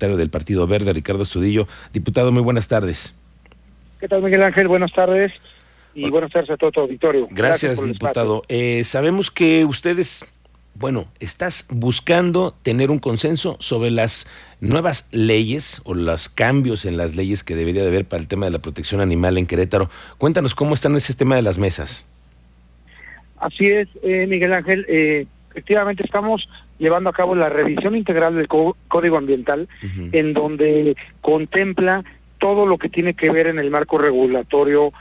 secretario del Partido Verde, Ricardo Estudillo. Diputado, muy buenas tardes. ¿Qué tal, Miguel Ángel? Buenas tardes. Y buenas tardes a todo tu auditorio. Gracias, diputado. Eh, sabemos que ustedes, bueno, estás buscando tener un consenso sobre las nuevas leyes o los cambios en las leyes que debería de haber para el tema de la protección animal en Querétaro. Cuéntanos cómo están ese tema de las mesas. Así es, eh, Miguel Ángel. Eh, efectivamente estamos llevando a cabo la revisión integral del Código Ambiental, en donde contempla todo lo que tiene que ver en el marco regulatorio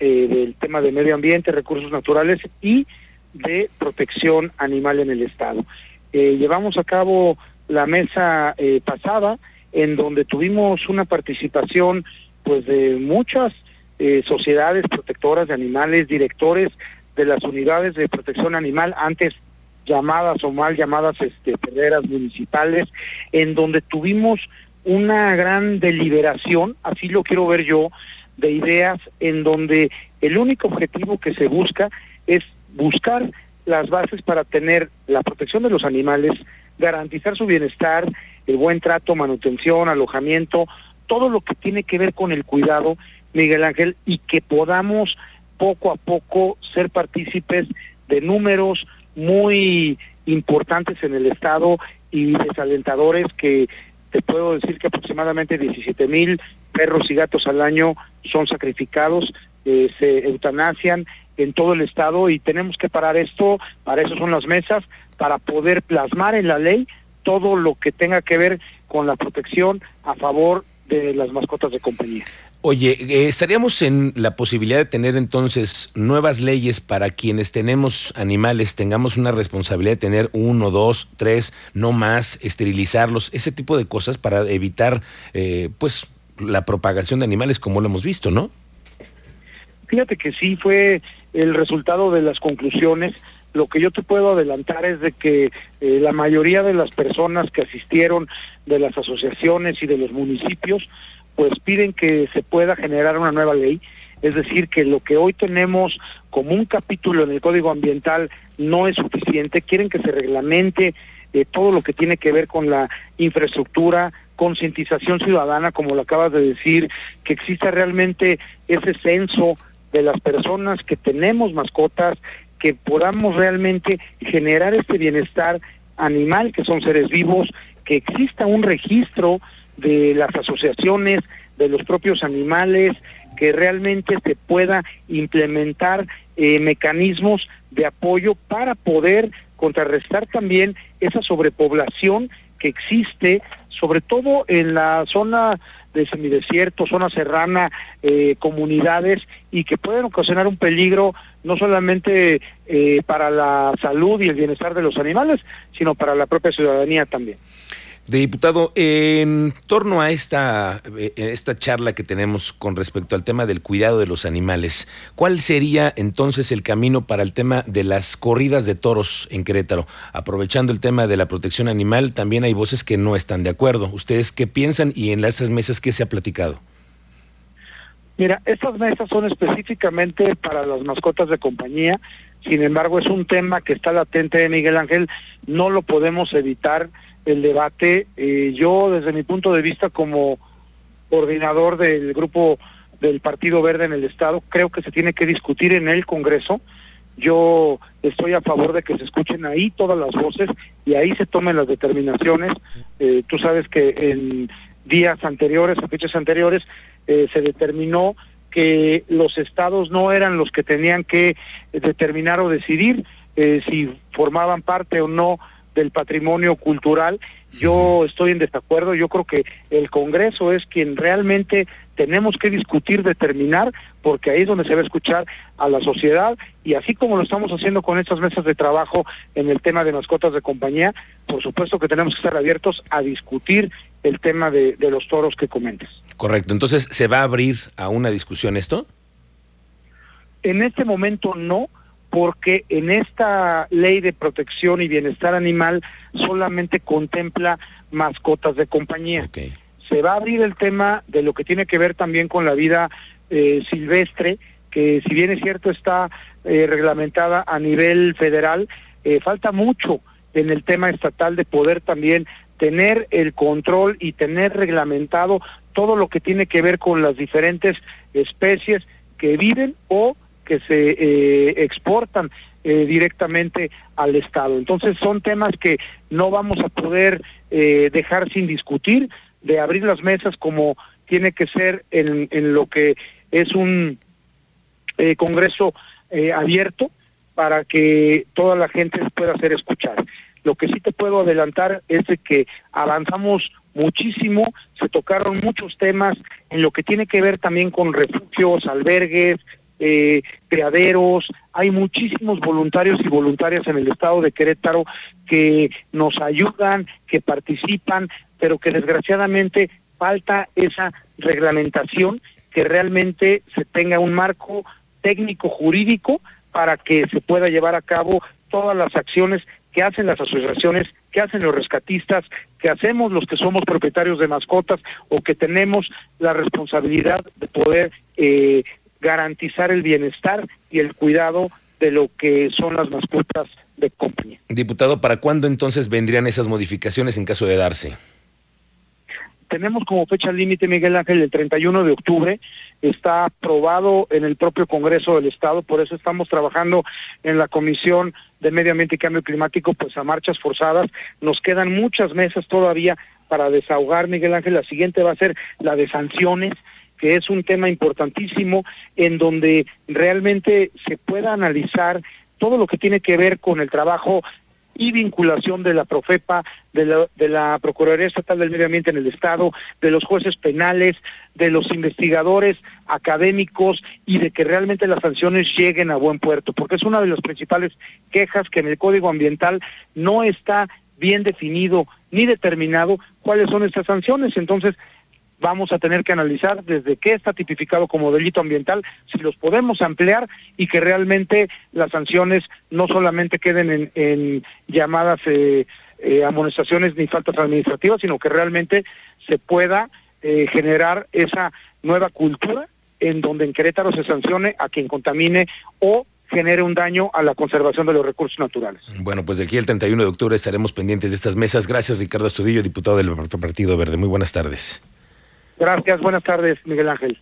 eh, del tema de medio ambiente, recursos naturales y de protección animal en el Estado. Eh, llevamos a cabo la mesa eh, pasada en donde tuvimos una participación pues de muchas sociedades protectoras de animales, directores de las unidades de protección animal, antes llamadas o mal llamadas este, perderas municipales, en donde tuvimos una gran deliberación, así lo quiero ver yo, de ideas en donde el único objetivo que se busca es buscar las bases para tener la protección de los animales, garantizar su bienestar, el buen trato, manutención, alojamiento, todo lo que tiene que ver con el cuidado, Miguel Ángel, y que podamos poco a poco ser partícipes de números muy importantes en el Estado y desalentadores que te puedo decir que aproximadamente 17 mil perros y gatos al año son sacrificados, eh, se eutanasian en todo el estado y tenemos que parar esto, para eso son las mesas, para poder plasmar en la ley todo lo que tenga que ver con la protección a favor de las mascotas de compañía. Oye, eh, ¿estaríamos en la posibilidad de tener entonces nuevas leyes para quienes tenemos animales, tengamos una responsabilidad de tener uno, dos, tres, no más, esterilizarlos, ese tipo de cosas para evitar eh, pues la propagación de animales como lo hemos visto, ¿no? Fíjate que sí fue el resultado de las conclusiones. Lo que yo te puedo adelantar es de que eh, la mayoría de las personas que asistieron de las asociaciones y de los municipios pues piden que se pueda generar una nueva ley, es decir, que lo que hoy tenemos como un capítulo en el Código Ambiental no es suficiente, quieren que se reglamente eh, todo lo que tiene que ver con la infraestructura, concientización ciudadana, como lo acabas de decir, que exista realmente ese censo de las personas que tenemos mascotas, que podamos realmente generar este bienestar animal, que son seres vivos, que exista un registro de las asociaciones, de los propios animales, que realmente se pueda implementar eh, mecanismos de apoyo para poder contrarrestar también esa sobrepoblación que existe, sobre todo en la zona de semidesierto, zona serrana, eh, comunidades, y que pueden ocasionar un peligro no solamente eh, para la salud y el bienestar de los animales, sino para la propia ciudadanía también. Diputado, en torno a esta, eh, esta charla que tenemos con respecto al tema del cuidado de los animales, ¿cuál sería entonces el camino para el tema de las corridas de toros en Querétaro? Aprovechando el tema de la protección animal, también hay voces que no están de acuerdo. ¿Ustedes qué piensan y en estas mesas qué se ha platicado? Mira, estas mesas son específicamente para las mascotas de compañía, sin embargo es un tema que está latente, Miguel Ángel, no lo podemos evitar el debate. Eh, yo, desde mi punto de vista como coordinador del grupo del Partido Verde en el Estado, creo que se tiene que discutir en el Congreso. Yo estoy a favor de que se escuchen ahí todas las voces y ahí se tomen las determinaciones. Eh, tú sabes que en días anteriores, o fechas anteriores, eh, se determinó que los estados no eran los que tenían que determinar o decidir si formaban parte o no del patrimonio cultural. Yo estoy en desacuerdo, yo creo que el Congreso es quien realmente tenemos que discutir, determinar, porque ahí es donde se va a escuchar a la sociedad y así como lo estamos haciendo con estas mesas de trabajo en el tema de mascotas de compañía, por supuesto que tenemos que estar abiertos a discutir el tema de, de los toros que comentes. Correcto, entonces, ¿se va a abrir a una discusión esto? En este momento no, porque en esta ley de protección y bienestar animal solamente contempla mascotas de compañía. Se va a abrir el tema de lo que tiene que ver también con la vida eh, silvestre, que si bien es cierto está eh, reglamentada a nivel federal, eh, falta mucho en el tema estatal de poder también tener el control y tener reglamentado todo lo que tiene que ver con las diferentes especies que viven o que se eh, exportan eh, directamente al Estado. Entonces son temas que no vamos a poder eh, dejar sin discutir, de abrir las mesas como tiene que ser en, en lo que es un Congreso abierto para que toda la gente pueda ser escuchada. Lo que sí te puedo adelantar es de que avanzamos muchísimo, se tocaron muchos temas en lo que tiene que ver también con refugios, albergues, eh, hay muchísimos voluntarios y voluntarias en el estado de Querétaro que nos ayudan, que participan, pero que desgraciadamente falta esa reglamentación, que realmente se tenga un marco técnico jurídico para que se pueda llevar a cabo todas las acciones que hacen las asociaciones, que hacen los rescatistas, que hacemos los que somos propietarios de mascotas o que tenemos la responsabilidad de poder eh, garantizar el bienestar y el cuidado de lo que son las mascotas de compañía. Diputado, ¿para cuándo entonces vendrían esas modificaciones en caso de darse? tenemos como fecha límite, Miguel Ángel, el 31 de octubre. Está aprobado en el propio Congreso del Estado, por eso estamos trabajando en la Comisión de Medio Ambiente y Cambio Climático, pues a marchas forzadas. Nos quedan muchas mesas todavía para desahogar, Miguel Ángel. La siguiente va a ser la de sanciones que es un tema importantísimo en donde realmente se pueda analizar todo lo que tiene que ver con el trabajo y vinculación de la Profepa, de la, Procuraduría Estatal del Medio Ambiente en el Estado, de los jueces penales, de los investigadores académicos y de que realmente las sanciones lleguen a buen puerto, porque es una de las principales quejas que en el Código Ambiental no está bien definido ni determinado cuáles son estas sanciones. Entonces, vamos a tener que analizar desde qué está tipificado como delito ambiental, si los podemos ampliar y que realmente las sanciones no solamente queden en, llamadas eh, eh, amonestaciones ni faltas administrativas, sino que realmente se pueda eh, generar esa nueva cultura en donde en Querétaro se sancione a quien contamine o genere un daño a la conservación de los recursos naturales. Bueno, pues de aquí el 31 de octubre estaremos pendientes de estas mesas. Gracias, Ricardo Astudillo, diputado del Partido Verde. Muy buenas tardes. Gracias, buenas tardes, Miguel Ángel.